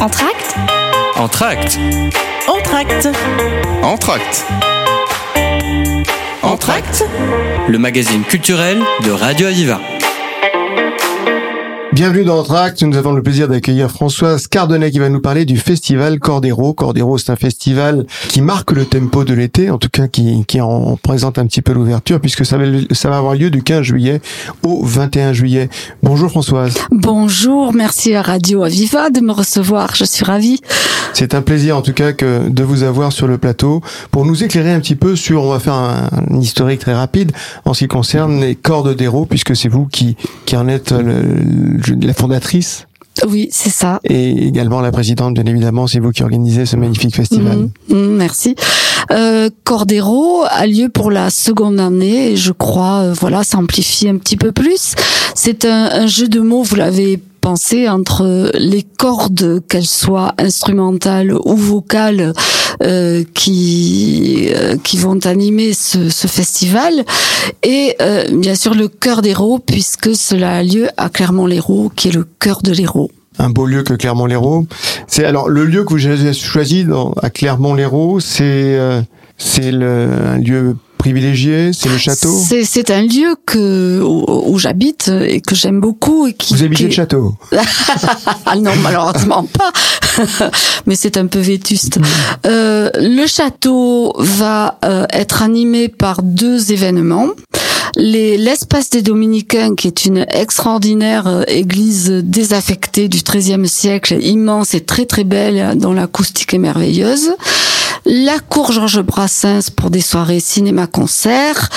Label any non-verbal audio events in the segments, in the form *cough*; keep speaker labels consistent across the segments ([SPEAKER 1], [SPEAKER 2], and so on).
[SPEAKER 1] Entracte
[SPEAKER 2] Entracte
[SPEAKER 1] Entracte
[SPEAKER 2] Entracte
[SPEAKER 1] Entracte
[SPEAKER 2] Le magazine culturel de Radio Aviva.
[SPEAKER 3] Bienvenue dans Entracte, nous avons le plaisir d'accueillir Françoise Cardonnet qui va nous parler du festival Cordero. Cordero, c'est un festival qui marque le tempo de l'été, en tout cas qui, qui en présente un petit peu l'ouverture, puisque ça va, ça va avoir lieu du 15 juillet au 21 juillet. Bonjour Françoise.
[SPEAKER 4] Bonjour, merci à Radio Aviva de me recevoir, je suis ravie.
[SPEAKER 3] C'est un plaisir en tout cas que de vous avoir sur le plateau pour nous éclairer un petit peu sur, on va faire un, un historique très rapide en ce qui concerne les cordes d'héros, puisque c'est vous qui, qui en êtes le, la fondatrice.
[SPEAKER 4] Oui, c'est ça.
[SPEAKER 3] Et également la présidente, bien évidemment, c'est vous qui organisez ce magnifique festival.
[SPEAKER 4] Mmh, mmh, merci. Euh, Cordero a lieu pour la seconde année et je crois, euh, voilà, s'amplifie un petit peu plus. C'est un, un jeu de mots, vous l'avez pensé, entre les cordes, qu'elles soient instrumentales ou vocales, euh, qui euh, qui vont animer ce, ce festival, et euh, bien sûr le cœur d'Hérault, puisque cela a lieu à Clermont-Lérault, qui est le cœur de l'Hérault
[SPEAKER 3] un beau lieu que Clermont-Lérault. C'est alors le lieu que vous avez choisi dans, à Clermont-Lérault, c'est euh, c'est un lieu privilégié, c'est le château?
[SPEAKER 4] C'est un lieu que où, où j'habite et que j'aime beaucoup et qui.
[SPEAKER 3] Vous habitez
[SPEAKER 4] qui...
[SPEAKER 3] le château? *laughs*
[SPEAKER 4] Ah non, malheureusement pas. *laughs* Mais c'est un peu vétuste. Mmh. Euh, le château va euh, être animé par deux événements l'espace des Dominicains, qui est une extraordinaire euh, église désaffectée du XIIIe siècle, immense et très très belle, dont l'acoustique est merveilleuse. La cour Georges Brassens pour des soirées cinéma-concert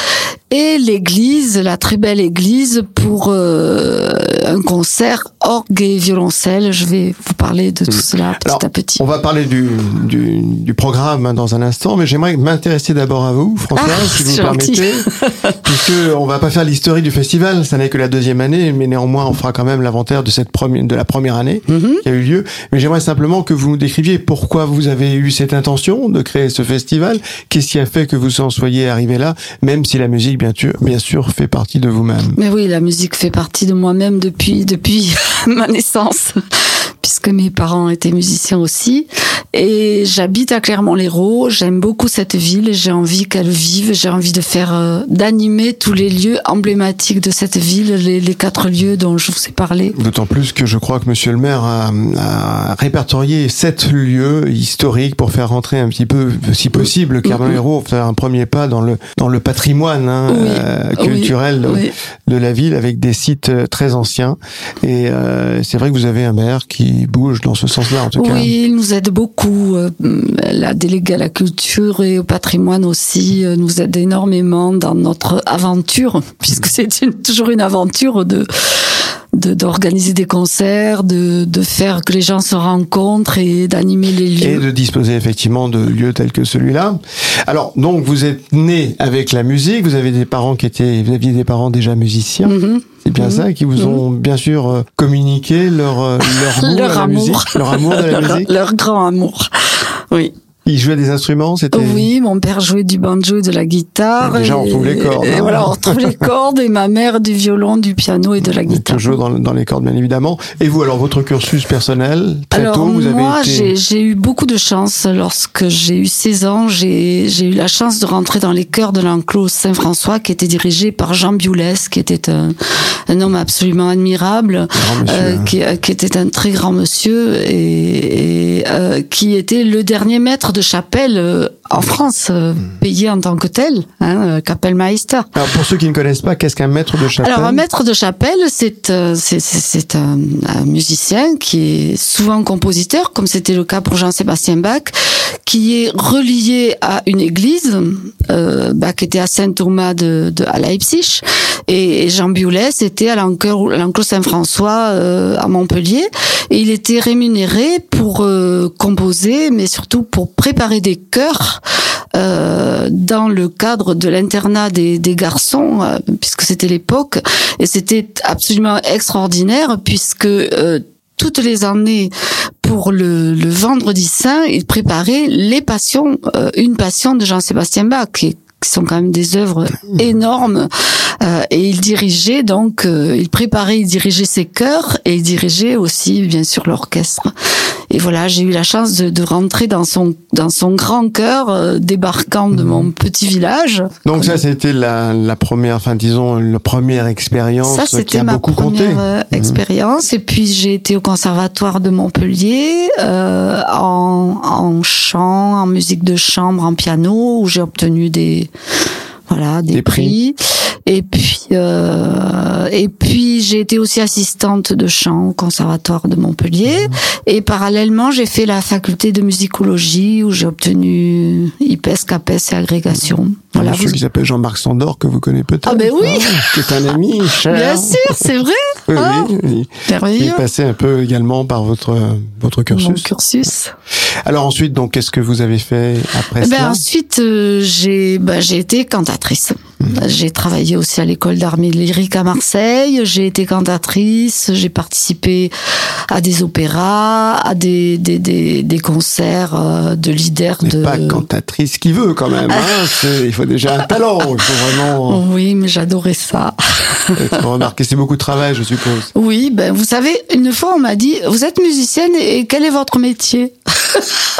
[SPEAKER 4] et l'église, la très belle église pour euh, un concert orgue et violoncelle. Je vais vous parler de tout cela petit
[SPEAKER 3] Alors,
[SPEAKER 4] à petit.
[SPEAKER 3] On va parler du, du, du programme dans un instant, mais j'aimerais m'intéresser d'abord à vous, Françoise,
[SPEAKER 4] Ah,
[SPEAKER 3] si vous
[SPEAKER 4] gentil.
[SPEAKER 3] permettez, *laughs* puisque on va pas faire l'histoire du festival, ça n'est que la deuxième année, mais néanmoins on fera quand même l'inventaire de cette première, de la première année
[SPEAKER 4] Mhm.
[SPEAKER 3] qui a eu lieu. Mais j'aimerais simplement que vous nous décriviez pourquoi vous avez eu cette intention de créer ce festival, qu'est-ce qui a fait que vous en soyez arrivé là, même si la musique bien sûr, bien sûr fait partie de vous-même.
[SPEAKER 4] Mais oui, la musique fait partie de moi-même depuis depuis *laughs* ma naissance, *laughs* puisque mes parents étaient musiciens aussi. Et j'habite à Clermont-Lérault. J'aime beaucoup cette ville. J'ai envie qu'elle vive. J'ai envie de faire, euh, d'animer tous les lieux emblématiques de cette ville, les, les quatre lieux dont je vous ai parlé.
[SPEAKER 3] D'autant plus que je crois que Monsieur le maire a, a répertorié sept lieux historiques pour faire rentrer un petit peu, si possible, Clermont-Lérault, faire un premier pas dans le dans le patrimoine hein,
[SPEAKER 4] Oui,
[SPEAKER 3] euh,
[SPEAKER 4] oui,
[SPEAKER 3] culturel de- la ville avec des sites euh, très anciens. Et euh, c'est vrai que vous avez un maire qui bouge dans ce sens-là, en tout cas.
[SPEAKER 4] Oui, il nous aide beaucoup. La déléguée à la culture et au patrimoine aussi nous aide énormément dans notre aventure, *laughs* puisque c'est toujours une aventure de de- d'organiser des concerts, de, de faire que les gens se rencontrent et d'animer les
[SPEAKER 3] Et
[SPEAKER 4] lieux.
[SPEAKER 3] de disposer effectivement de lieux tels que celui-là. Alors, donc, vous êtes né avec la musique, vous avez des parents qui étaient, vous aviez des parents déjà musiciens.
[SPEAKER 4] Mhm.
[SPEAKER 3] C'est bien
[SPEAKER 4] Mhm.
[SPEAKER 3] ça, qui vous ont bien sûr euh, communiqué leur euh, leur *laughs* amour
[SPEAKER 4] Leur
[SPEAKER 3] la
[SPEAKER 4] amour.
[SPEAKER 3] musique, leur amour de la *laughs*
[SPEAKER 4] leur,
[SPEAKER 3] musique.
[SPEAKER 4] leur grand amour. Oui.
[SPEAKER 3] Ils jouaient des instruments, c'était.
[SPEAKER 4] Oui, mon père jouait du banjo et de la guitare.
[SPEAKER 3] Déjà, on
[SPEAKER 4] et-
[SPEAKER 3] retrouve les cordes,
[SPEAKER 4] Et
[SPEAKER 3] hein.
[SPEAKER 4] voilà, on retrouve les cordes et ma mère du violon, du piano et de la guitare.
[SPEAKER 3] Toujours dans, dans les cordes, bien évidemment. Et vous, alors, votre cursus personnel, très
[SPEAKER 4] Alors
[SPEAKER 3] tôt, vous avez
[SPEAKER 4] moi,
[SPEAKER 3] été.
[SPEAKER 4] j'ai j'ai eu beaucoup de chance. Lorsque j'ai eu 16 ans, j'ai eu la chance de rentrer dans les chœurs de l'enclos Saint-François, qui était dirigé par Jean Biolès, qui était un, un homme absolument admirable,
[SPEAKER 3] monsieur,
[SPEAKER 4] euh,
[SPEAKER 3] hein.
[SPEAKER 4] qui, qui était un très grand monsieur et, et, euh, qui était le dernier maître de chapelle euh, en France, euh, payé en tant que tel, hein, euh, Kapellmeister.
[SPEAKER 3] Alors, pour ceux qui ne connaissent pas, qu'est-ce qu'un maître de chapelle?
[SPEAKER 4] Alors un maître de chapelle, c'est c'est un, un musicien qui est souvent compositeur, comme c'était le cas pour Jean-Sébastien Bach, qui est relié à une église, Bach était à Saint-Thomas de, de à Leipzig, et, et Jean Biolès était à l'enclos Saint-François à Montpellier, et il était rémunéré pour composer, mais surtout pour préparer des chœurs euh, dans le cadre de l'internat des, des garçons, euh, puisque c'était l'époque, et c'était absolument extraordinaire, puisque euh, toutes les années, pour le, le vendredi saint, il préparait les passions, euh, une passion de Jean-Sébastien Bach, qui, qui sont quand même des œuvres énormes. Euh, et il dirigeait donc, euh, il préparait, il dirigeait ses chœurs et il dirigeait aussi bien sûr l'orchestre. Et voilà, j'ai eu la chance de, de, rentrer dans son dans son grand cœur, euh, débarquant de mon petit village.
[SPEAKER 3] Donc ça, c'était la, la première, enfin disons, la première expérience
[SPEAKER 4] ça,
[SPEAKER 3] qui a
[SPEAKER 4] ma
[SPEAKER 3] beaucoup compté.
[SPEAKER 4] euh, expérience. Et puis j'ai été au conservatoire de Montpellier euh, en, en chant, en musique de chambre, en piano, où j'ai obtenu des voilà des,
[SPEAKER 3] Des prix.
[SPEAKER 4] prix. Et puis euh, et puis j'ai été aussi assistante de chant au conservatoire de Montpellier. Et parallèlement, j'ai fait la faculté de musicologie où j'ai obtenu IPES, CAPES et agrégation. Voilà.
[SPEAKER 3] Monsieur
[SPEAKER 4] vous-
[SPEAKER 3] qui s'appelle Jean-Marc Sandor, que vous connaissez peut-être.
[SPEAKER 4] Ah ben oui.
[SPEAKER 3] qui est un ami *laughs* cher.
[SPEAKER 4] Bien sûr, c'est vrai. *laughs*
[SPEAKER 3] Oui,
[SPEAKER 4] Ah,
[SPEAKER 3] oui. Il est passé un peu également par votre votre
[SPEAKER 4] Mon
[SPEAKER 3] cursus.
[SPEAKER 4] cursus.
[SPEAKER 3] Alors ensuite, donc, qu'est-ce que vous avez fait après
[SPEAKER 4] Eh ben,
[SPEAKER 3] cela?
[SPEAKER 4] ensuite, euh, j'ai ben, j'ai été cantatrice. J'ai travaillé aussi à l'école d'art lyrique à Marseille. J'ai été cantatrice. J'ai participé à des opéras, à des des, des, des concerts euh, de leaders
[SPEAKER 3] Mais
[SPEAKER 4] de.
[SPEAKER 3] pas cantatrice qui veut quand même. Hein. *laughs* Il faut déjà un talent. Il faut vraiment
[SPEAKER 4] Oui, mais j'adorais ça. *laughs*
[SPEAKER 3] remarqué. C'est beaucoup de travail, je suppose.
[SPEAKER 4] Oui, ben vous savez, une fois on m'a dit, vous êtes musicienne et quel est votre métier? *laughs*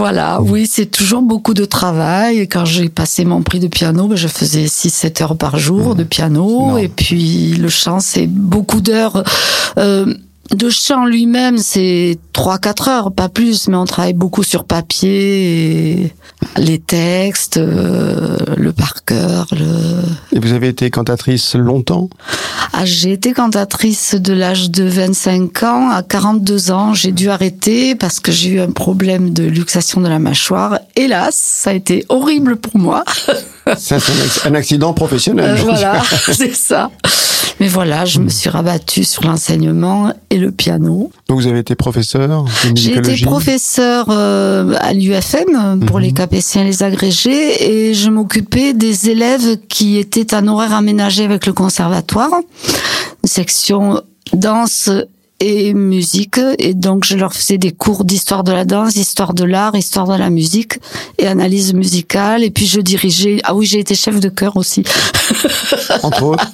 [SPEAKER 4] Voilà, oui, c'est toujours beaucoup de travail. Et Quand j'ai passé mon prix de piano, ben, je faisais 6-7 heures par jour de piano. Et puis le chant, c'est beaucoup d'heures. Euh, de chant lui-même, c'est 3-4 heures, pas plus, mais on travaille beaucoup sur papier, et les textes, euh, le par cœur, le,
[SPEAKER 3] Et vous avez été cantatrice longtemps?
[SPEAKER 4] ah, j'ai été cantatrice de l'âge de 25 ans à 42 ans. J'ai dû arrêter parce que j'ai eu un problème de luxation de la mâchoire. Hélas, ça a été horrible pour moi.
[SPEAKER 3] C'est un acc- un accident professionnel.
[SPEAKER 4] Euh, voilà, *laughs* c'est ça. Mais voilà, je me suis rabattue sur l'enseignement et le piano.
[SPEAKER 3] Donc vous avez été professeur
[SPEAKER 4] J'ai été professeur euh, à l'UFM pour
[SPEAKER 3] Mhm.
[SPEAKER 4] les capétiens et les agrégés et je m'occupais des élèves qui étaient en horaire aménagé avec le conservatoire, une section danse et musique et donc je leur faisais des cours d'histoire de la danse, histoire de l'art, histoire de la musique et analyse musicale et puis je dirigeais ah oui, j'ai été chef de chœur aussi. *laughs*
[SPEAKER 3] entre autres.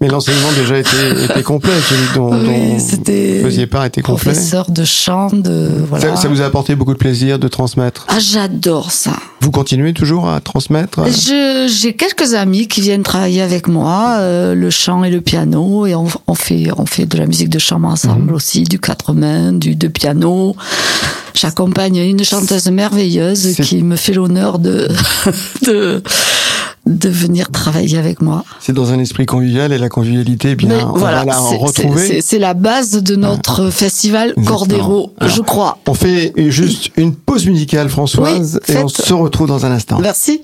[SPEAKER 3] Mais l'enseignement déjà était, était complet, dont,
[SPEAKER 4] Oui, c'était
[SPEAKER 3] vous part était complet.
[SPEAKER 4] professeur de chant de voilà.
[SPEAKER 3] Ça, ça vous a apporté beaucoup de plaisir de transmettre?
[SPEAKER 4] Ah, j'adore ça.
[SPEAKER 3] Vous continuez toujours à transmettre?
[SPEAKER 4] J'ai quelques amis qui viennent travailler avec moi, euh, le chant et le piano, et on, on fait, on fait de la musique de chambre ensemble aussi, du quatre mains, du de piano. J'accompagne une chanteuse merveilleuse qui me fait l'honneur de, *laughs* de, de venir travailler avec moi.
[SPEAKER 3] C'est dans un esprit convivial et la convivialité, eh bien,
[SPEAKER 4] Mais
[SPEAKER 3] on
[SPEAKER 4] voilà,
[SPEAKER 3] va la retrouver.
[SPEAKER 4] c'est la base de notre festival
[SPEAKER 3] Exactement.
[SPEAKER 4] Cordero,
[SPEAKER 3] Alors,
[SPEAKER 4] je crois.
[SPEAKER 3] On fait juste une pause musicale, Françoise,
[SPEAKER 4] Oui,
[SPEAKER 3] et on se retrouve dans un instant.
[SPEAKER 4] Merci.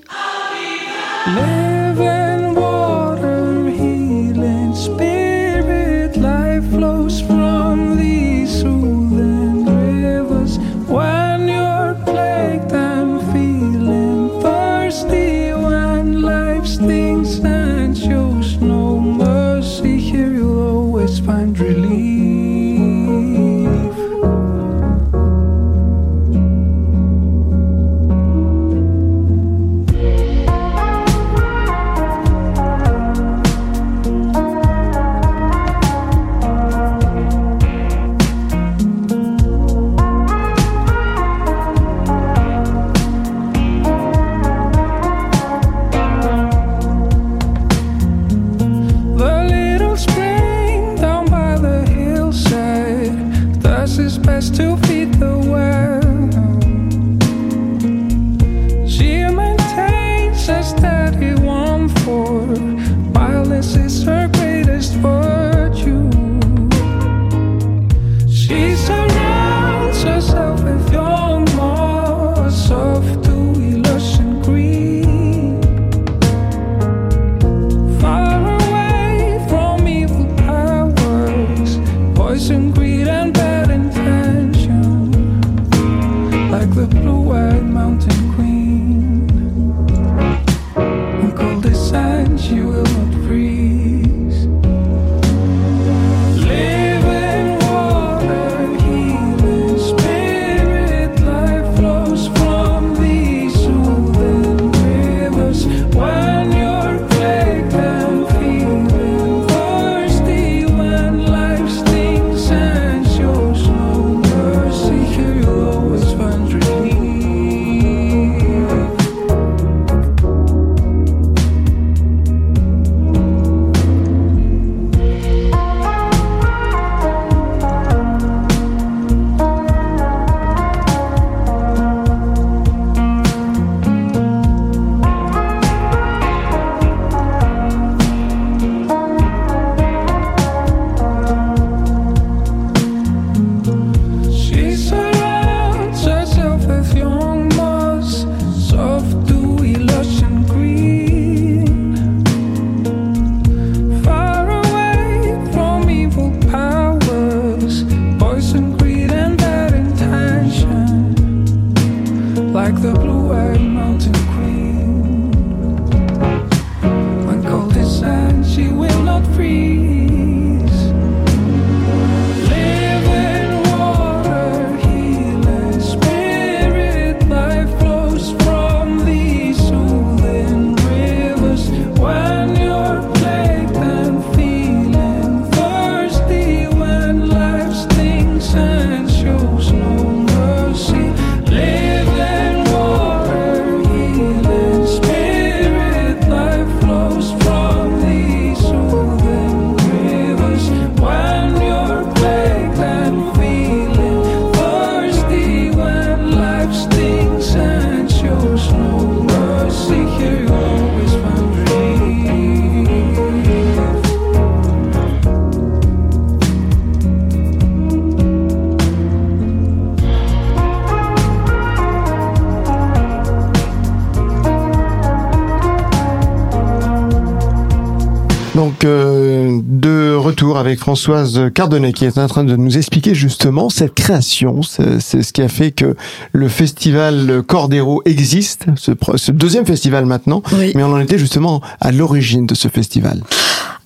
[SPEAKER 3] Donc euh, de retour avec Françoise Cardonnet qui est en train de nous expliquer justement cette création, c'est ce qui a fait que le festival Cordero existe, ce, deuxième festival maintenant,
[SPEAKER 4] Oui.
[SPEAKER 3] mais on en était justement à l'origine de ce festival.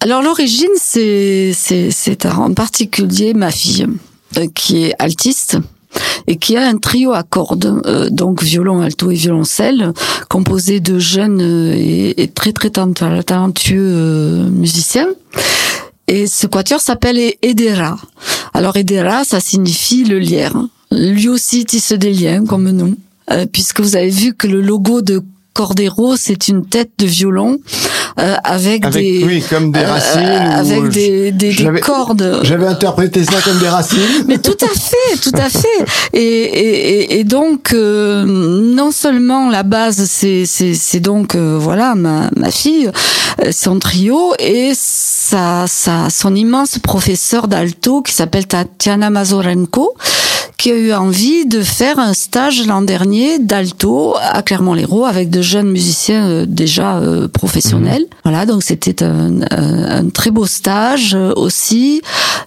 [SPEAKER 4] Alors l'origine, c'est c'est c'est en particulier ma fille euh, qui est altiste et qui a un trio à cordes, euh, donc violon, alto et violoncelle, composé de jeunes euh, et, et très très talent- talentueux euh, musiciens. Et ce quatuor s'appelle Edera. Alors Edera, ça signifie le lierre. Lui aussi tisse des liens comme nous, euh, puisque vous avez vu que le logo de Cordero, c'est une tête de violon euh, avec,
[SPEAKER 3] Avec
[SPEAKER 4] des
[SPEAKER 3] oui, comme des
[SPEAKER 4] euh,
[SPEAKER 3] racines.
[SPEAKER 4] avec des, des, des
[SPEAKER 3] j'avais-
[SPEAKER 4] cordes.
[SPEAKER 3] J'avais interprété ça comme des racines. *laughs*
[SPEAKER 4] Mais tout à fait, tout à fait. Et, et, et- donc, euh, non seulement la base, c'est c'est c'est donc euh, voilà ma ma fille, euh, son trio et sa sa son immense professeur d'alto qui s'appelle Tatiana Mazorenko qui a eu envie de faire un stage l'an dernier d'alto à Clermont-Lérault avec de jeunes musiciens euh, déjà euh, professionnels. Voilà, donc c'était un, un, un très beau stage euh, aussi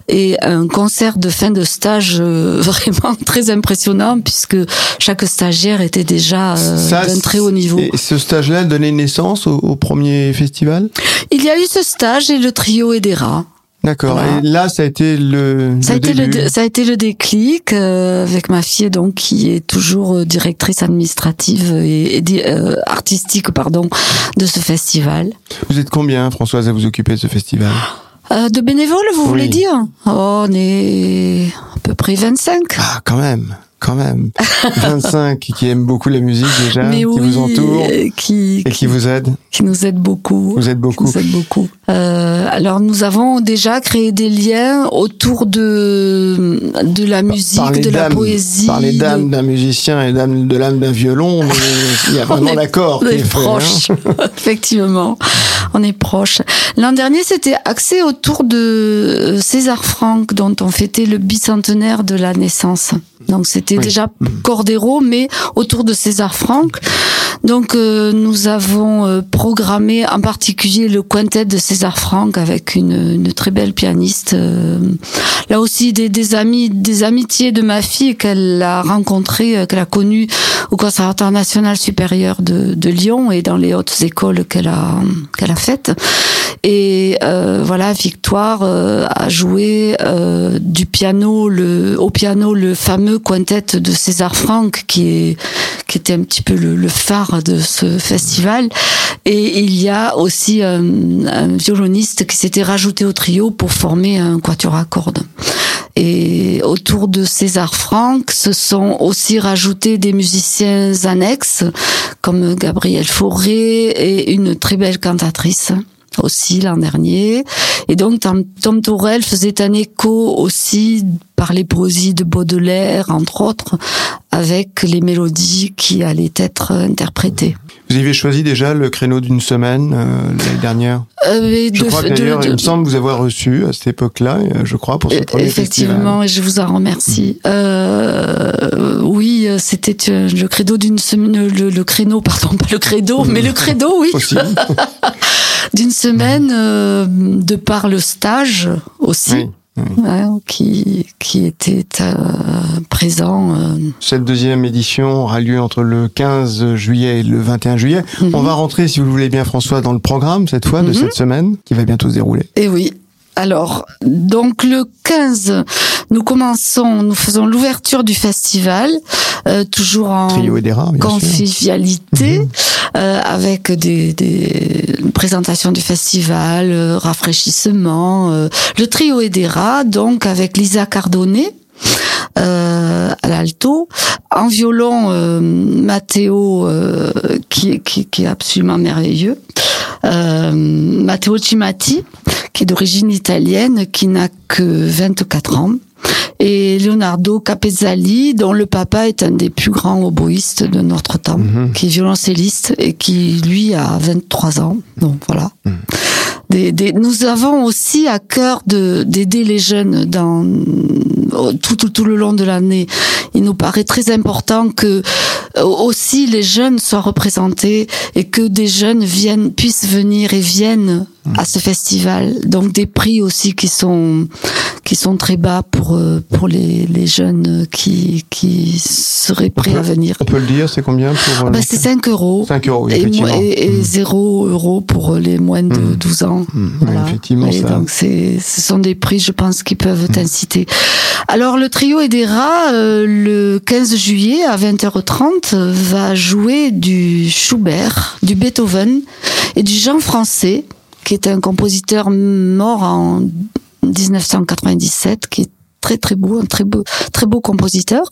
[SPEAKER 4] et un concert de fin de stage euh, *laughs* vraiment très impressionnant puisque chaque stagiaire était déjà euh, d'un très haut niveau.
[SPEAKER 3] Et ce stage-là donné naissance au, au premier festival?
[SPEAKER 4] Il y a eu ce stage et le trio Edera.
[SPEAKER 3] D'accord.
[SPEAKER 4] Voilà.
[SPEAKER 3] Et là, ça a été le,
[SPEAKER 4] Ça a, été le,
[SPEAKER 3] début.
[SPEAKER 4] ça a été le déclic euh, avec ma fille donc qui est toujours euh, directrice administrative et, euh, artistique pardon de ce festival.
[SPEAKER 3] Vous êtes combien, Françoise, à vous occuper de ce festival?
[SPEAKER 4] Euh, de bénévoles, vous
[SPEAKER 3] Oui.
[SPEAKER 4] voulez dire? Oh, On est à peu près 25.
[SPEAKER 3] Ah, quand même, quand même. *laughs* 25 qui aiment beaucoup la musique déjà,
[SPEAKER 4] Mais
[SPEAKER 3] qui
[SPEAKER 4] oui,
[SPEAKER 3] vous entourent
[SPEAKER 4] qui,
[SPEAKER 3] et qui vous aident.
[SPEAKER 4] qui nous aident beaucoup.
[SPEAKER 3] Vous êtes
[SPEAKER 4] qui
[SPEAKER 3] beaucoup.
[SPEAKER 4] nous aident beaucoup. Euh, alors nous avons déjà créé des liens autour de de la musique,
[SPEAKER 3] Par
[SPEAKER 4] de la poésie.
[SPEAKER 3] par les dames d'un musicien et dames de l'âme d'un violon, il y a *laughs* vraiment l'accord
[SPEAKER 4] on
[SPEAKER 3] qui
[SPEAKER 4] est
[SPEAKER 3] est fait. hein.
[SPEAKER 4] proche, *laughs* effectivement. On est proche. L'an dernier, c'était axé autour de César Franck, dont on fêtait le bicentenaire de la naissance. Donc c'était
[SPEAKER 3] Oui.
[SPEAKER 4] déjà Cordero, mais autour de César Franck. Donc euh, nous avons euh, programmé en particulier le quintet de César Franck avec une, une très belle pianiste. euh, là aussi des, des amis, des amitiés de ma fille qu'elle a rencontrées, euh, qu'elle a connues au Conservatoire national supérieur de, de Lyon et dans les hautes écoles qu'elle a qu'elle a faites. Et euh, voilà, Victoire euh, a joué euh, du piano, le au piano le fameux quintet de César Franck qui est qui était un petit peu le, le phare de ce festival. Et il y a aussi un, un violoniste qui s'était rajouté au trio pour former un quatuor à cordes. Et autour de César Franck, se sont aussi rajoutés des musiciens annexes, comme Gabriel Fauré et une très belle cantatrice aussi l'an dernier. Et donc Tom, Tom Tourelle faisait un écho aussi par les poésies de Baudelaire, entre autres, avec les mélodies qui allaient être interprétées.
[SPEAKER 3] Vous avez choisi déjà le créneau d'une semaine euh, l'année dernière?
[SPEAKER 4] Euh,
[SPEAKER 3] Je
[SPEAKER 4] de-
[SPEAKER 3] crois d'ailleurs, il me semble vous avoir reçu à cette époque-là, euh, je crois, pour ce premier
[SPEAKER 4] Effectivement, et je vous en remercie. Euh, oui, euh, c'était euh, le credo d'une semaine, le, le créneau, pardon, pas le credo, mais le credo, oui,
[SPEAKER 3] festival. Aussi. *laughs*
[SPEAKER 4] d'une semaine, euh, de par le stage aussi.
[SPEAKER 3] Oui.
[SPEAKER 4] ouais, qui, qui était euh, présent. euh,
[SPEAKER 3] Cette deuxième édition aura lieu entre le 15 juillet et le 21 juillet.
[SPEAKER 4] Mhm.
[SPEAKER 3] On va rentrer, si vous le voulez bien, François, dans le programme cette fois de
[SPEAKER 4] Mhm.
[SPEAKER 3] cette semaine qui va bientôt se dérouler.
[SPEAKER 4] Et oui. Alors, donc le 15, nous commençons, nous faisons l'ouverture du festival, euh, toujours en
[SPEAKER 3] Trio et des rats,
[SPEAKER 4] convivialité,
[SPEAKER 3] Mhm.
[SPEAKER 4] euh, avec des, des présentations du festival, euh, rafraîchissement. euh, le trio Edera, donc avec Lisa Cardonnet. euh, à l'alto, en violon euh, Matteo euh, qui, qui, qui est absolument merveilleux, euh, Matteo Cimati qui est d'origine italienne, qui n'a que 24 ans, et Leonardo Capezzali, dont le papa est un des plus grands oboïstes de notre temps,
[SPEAKER 3] Mhm.
[SPEAKER 4] qui est violoncelliste et qui, lui, a 23 ans. Donc voilà. Des, des- nous avons aussi à cœur de d'aider les jeunes dans tout, tout, tout le long de l'année. Il nous paraît très important que euh, aussi les jeunes soient représentés et que des jeunes viennent puissent venir et viennent à ce festival. Donc des prix aussi qui sont qui sont très bas pour euh, pour les, les jeunes qui qui seraient prêts à venir.
[SPEAKER 3] On peut le dire, c'est combien pour euh,
[SPEAKER 4] Bah, c'est 5 euros.
[SPEAKER 3] 5 euros,
[SPEAKER 4] Et, et, et 0 euros pour les moins de
[SPEAKER 3] Mm.
[SPEAKER 4] 12 ans.
[SPEAKER 3] Mm,
[SPEAKER 4] Voilà.
[SPEAKER 3] effectivement,
[SPEAKER 4] Et
[SPEAKER 3] ça.
[SPEAKER 4] donc c'est, ce sont des prix, je pense, qui peuvent
[SPEAKER 3] Mm.
[SPEAKER 4] t'inciter. Alors le trio Edera, euh, le 15 juillet à 20h30, euh, va jouer du Schubert, du Beethoven et du Jean Français, qui est un compositeur mort en 1997, qui est très très beau, un très beau, très beau compositeur.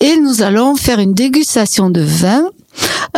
[SPEAKER 4] Et nous allons faire une dégustation de vin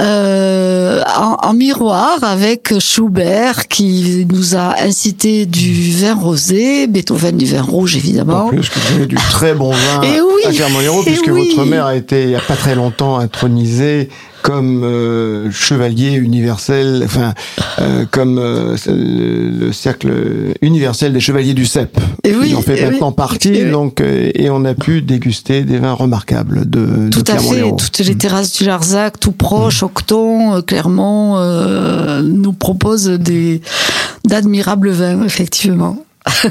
[SPEAKER 4] euh, en, en miroir avec Schubert qui nous a incité du vin rosé, Beethoven du vin rouge
[SPEAKER 3] En
[SPEAKER 4] évidemment.
[SPEAKER 3] plus, que vous avez du très bon vin *laughs*
[SPEAKER 4] Et oui,
[SPEAKER 3] à Clermont-Lérault, puisque
[SPEAKER 4] oui.
[SPEAKER 3] votre mère a été, il n'y a pas très longtemps, intronisée comme euh, chevalier universel, enfin, euh, comme euh, le, le cercle universel des chevaliers du CEP.
[SPEAKER 4] Et oui,
[SPEAKER 3] Il en fait
[SPEAKER 4] et
[SPEAKER 3] maintenant
[SPEAKER 4] oui,
[SPEAKER 3] partie,
[SPEAKER 4] et
[SPEAKER 3] donc, et on a pu déguster des vins remarquables de,
[SPEAKER 4] Tout
[SPEAKER 3] de
[SPEAKER 4] à fait, toutes les terrasses du Larzac, tout proche. Octon, euh, Clermont, euh, nous proposent des d'admirables vins, effectivement. *laughs*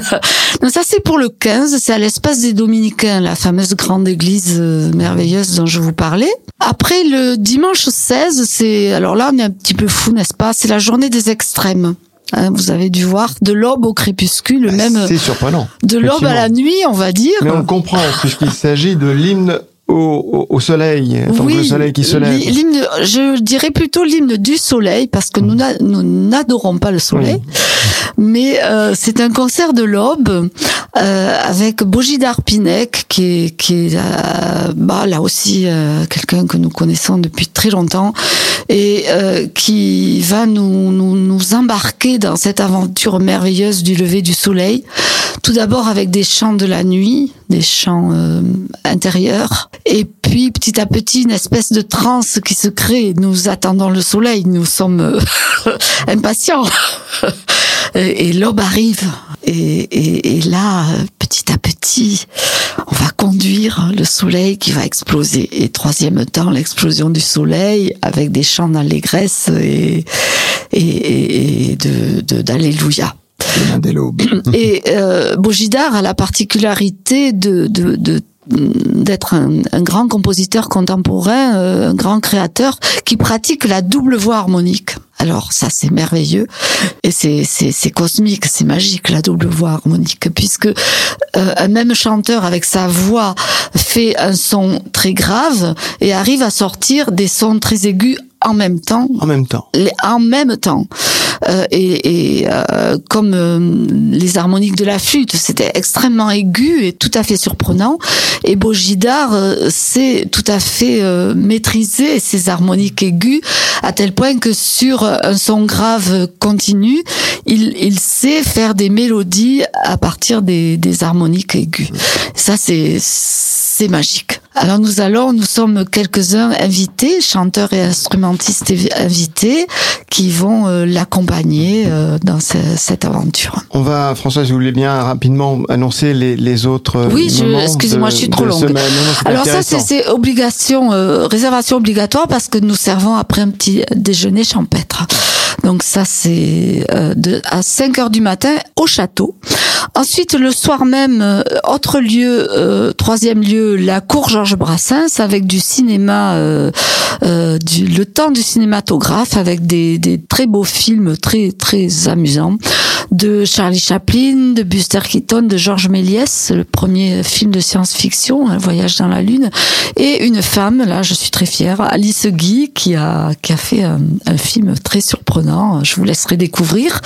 [SPEAKER 4] Donc ça c'est pour le 15, c'est à l'espace des Dominicains, la fameuse grande église euh, merveilleuse dont je vous parlais. Après le dimanche 16, c'est alors là on est un petit peu fou, n'est-ce pas? C'est la journée des extrêmes. Hein, vous avez dû voir de l'aube au crépuscule, même
[SPEAKER 3] C'est surprenant.
[SPEAKER 4] de l'aube à la nuit, on va dire.
[SPEAKER 3] Mais on le comprend, puisqu'il s'agit de l'hymne au, au, soleil, donc le soleil qui se lève.
[SPEAKER 4] L'hymne, je dirais plutôt l'hymne du soleil parce que nous n'a- nous n'adorons pas le soleil, mais euh, c'est un concert de l'aube euh, avec Bogie d'Arpinec qui est qui est euh, bah, là aussi euh, quelqu'un que nous connaissons depuis très longtemps et euh, qui va nous, nous nous embarquer dans cette aventure merveilleuse du lever du soleil. Tout d'abord avec des chants de la nuit, des chants euh, intérieurs, et puis petit à petit une espèce de transe qui se crée. Nous attendons le soleil, nous sommes euh, *laughs* impatients. *laughs* Et, l'aube arrive, et, et, et là, petit à petit, on va conduire le soleil qui va exploser. Et troisième temps, l'explosion du soleil avec des chants d'allégresse et, et, et, de- d'alléluia. Et euh, a la particularité de, de, de d'être un, un grand compositeur contemporain, euh, un grand créateur qui pratique la double voix harmonique. Alors ça c'est merveilleux et c'est c'est c'est cosmique, c'est magique la double voix harmonique puisque euh, un même chanteur avec sa voix fait un son très grave et arrive à sortir des sons très aigus en même temps
[SPEAKER 3] En même temps.
[SPEAKER 4] les- en même temps. Euh, et et, euh, comme euh, les harmoniques de la flûte, c'était extrêmement aigu et tout à fait surprenant. Et Bojidar euh, sait tout à fait maîtriser ces harmoniques aiguës à tel point que sur un son grave continu, il, il sait faire des mélodies à partir des, des harmoniques aiguës. Ça, c'est c'est magique. Alors nous allons, nous sommes quelques-uns invités, chanteurs et instrumentistes invités, qui vont euh, l'accompagner euh, dans ce- cette aventure.
[SPEAKER 3] On va, François, si vous voulez bien rapidement annoncer les, les autres. euh,
[SPEAKER 4] Oui, excusez-moi, je suis trop longue.
[SPEAKER 3] semaine. Non, non, c'est
[SPEAKER 4] Alors ça, c'est obligation, euh, réservation obligatoire parce que nous servons après un petit déjeuner champêtre. Donc ça, c'est euh, à 5 heures du matin au château. Ensuite, le soir même, euh, autre lieu, euh, troisième lieu, la cour Georges Brassens, avec du cinéma, le temps du cinématographe, avec des, des très beaux films très très amusants de Charlie Chaplin, de Buster Keaton, de Georges Méliès, le premier film de science-fiction, Un voyage dans la lune, et une femme, là je suis très fière, Alice Guy, qui a qui a fait un film très surprenant. Je vous laisserai découvrir.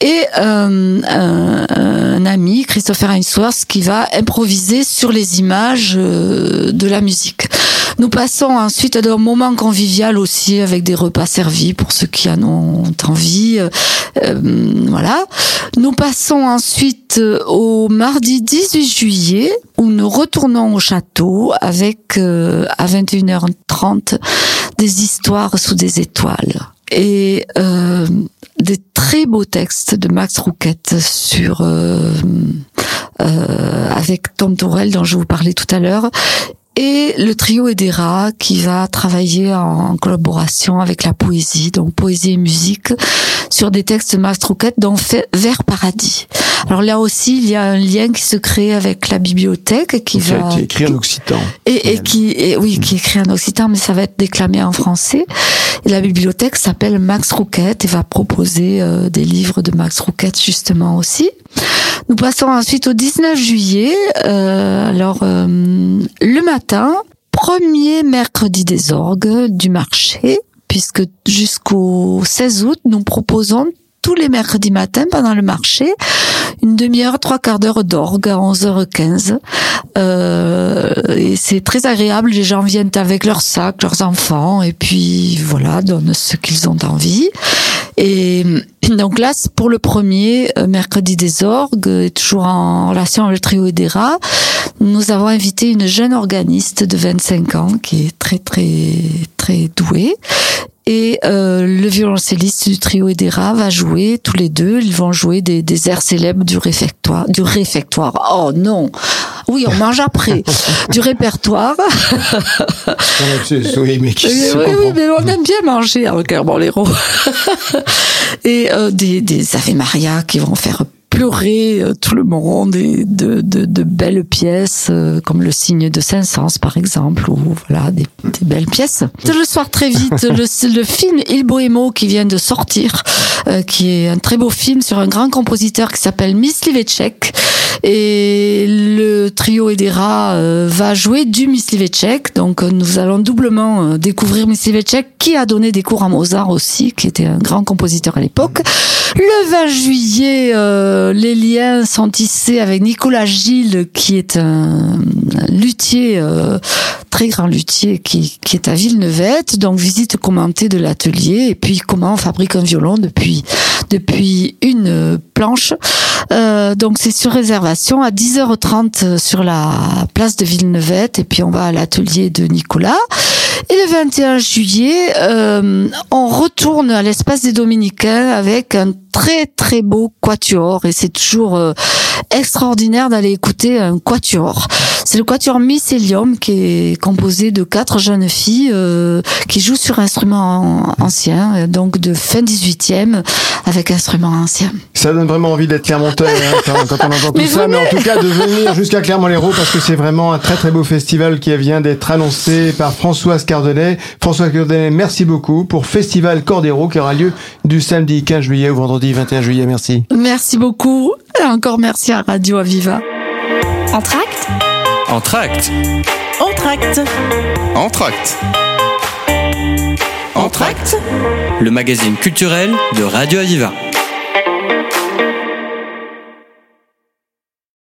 [SPEAKER 4] Et euh, un, un ami, Christopher Ainsworth, qui va improviser sur les images euh, de la musique. Nous passons ensuite à un moment convivial aussi avec des repas servis pour ceux qui en ont envie. Euh, voilà. Nous passons ensuite euh, au mardi 18 juillet où nous retournons au château avec euh, à 21h30 des histoires sous des étoiles et euh, des très beaux textes de Max Rouquette sur euh, euh, avec Tom Tourelle dont je vous parlais tout à l'heure et le trio Edera qui va travailler en collaboration avec la poésie, donc poésie et musique, sur des textes de Max Rouquette, dont fait Vers Paradis. Alors là aussi, il y a un lien qui se crée avec la bibliothèque qui
[SPEAKER 3] Qui a
[SPEAKER 4] va
[SPEAKER 3] été écrit en occitan.
[SPEAKER 4] et, et qui et oui qui écrit en occitan mais ça va être déclamé en français et la bibliothèque s'appelle Max Rouquette et va proposer euh, des livres de Max Rouquette justement aussi nous passons ensuite au 19 juillet euh, alors euh, le matin premier mercredi des orgues du marché puisque jusqu'au 16 août nous proposons tous les mercredis matins pendant le marché une demi-heure, trois quarts d'heure d'orgue à 11h15. Euh, et c'est très agréable. Les gens viennent avec leurs sacs, leurs enfants, et puis voilà, donnent ce qu'ils ont envie. Et donc là, pour le premier euh, mercredi des orgues, et toujours en relation avec le trio Edera, nous avons invité une jeune organiste de 25 ans qui est très très très douée. Et euh, le violoncelliste du trio Edera va jouer tous les deux. Ils vont jouer des, des airs célèbres du réfectoire. Du réfectoire. Oh non. Oui, on mange après. *laughs* du répertoire.
[SPEAKER 3] oui, mais qui
[SPEAKER 4] Oui, oui, mais on aime bien manger avec un bolero. et euh, des, des Ave Maria qui vont faire pleurer euh, tout le monde et de, de, de belles pièces euh, comme le signe de Saint-Saëns par exemple ou voilà des, des belles pièces. Le soir très vite le, *laughs* le film Il Bohémo qui vient de sortir euh, qui est un très beau film sur un grand compositeur qui s'appelle Mysliveček et le trio Edera va jouer du Mysliveček donc nous allons doublement découvrir Mysliveček qui a donné des cours à Mozart aussi qui était un grand compositeur à l'époque. Le 20 juillet, euh, les liens sont tissés avec Nicolas Gilles, qui est un, luthier, euh, très grand luthier, qui, qui est à Villeneuve. Donc visite commentée de l'atelier et puis comment on fabrique un violon depuis depuis une euh, planche. Euh, donc c'est sur réservation à 10h30 sur la place de Villeneuve et puis on va à l'atelier de Nicolas. Et le 21 juillet, euh, on retourne à l'espace des Dominicains avec un très très beau quatuor et c'est toujours euh, extraordinaire d'aller écouter un quatuor. C'est le quatuor Mycelium qui est composé de quatre jeunes filles euh, qui jouent sur instruments anciens, euh, donc de fin 18e avec instruments anciens.
[SPEAKER 3] Ça donne vraiment envie d'être Clermontois hein, quand, quand on entend tout
[SPEAKER 4] Mais *laughs*
[SPEAKER 3] ça, mais en tout cas de venir jusqu'à Clermont-Lérault parce que c'est vraiment un très très beau festival qui vient d'être annoncé par Françoise Cardonnet. Françoise Cardonnet, merci beaucoup pour Festival Cordero qui aura lieu du samedi 15 juillet au vendredi 21 juillet. Merci.
[SPEAKER 4] Merci beaucoup. Et encore merci à Radio Aviva.
[SPEAKER 5] Entracte
[SPEAKER 2] Entracte.
[SPEAKER 5] Entracte
[SPEAKER 2] Entracte.
[SPEAKER 5] Entracte
[SPEAKER 2] Le magazine culturel de Radio Aviva.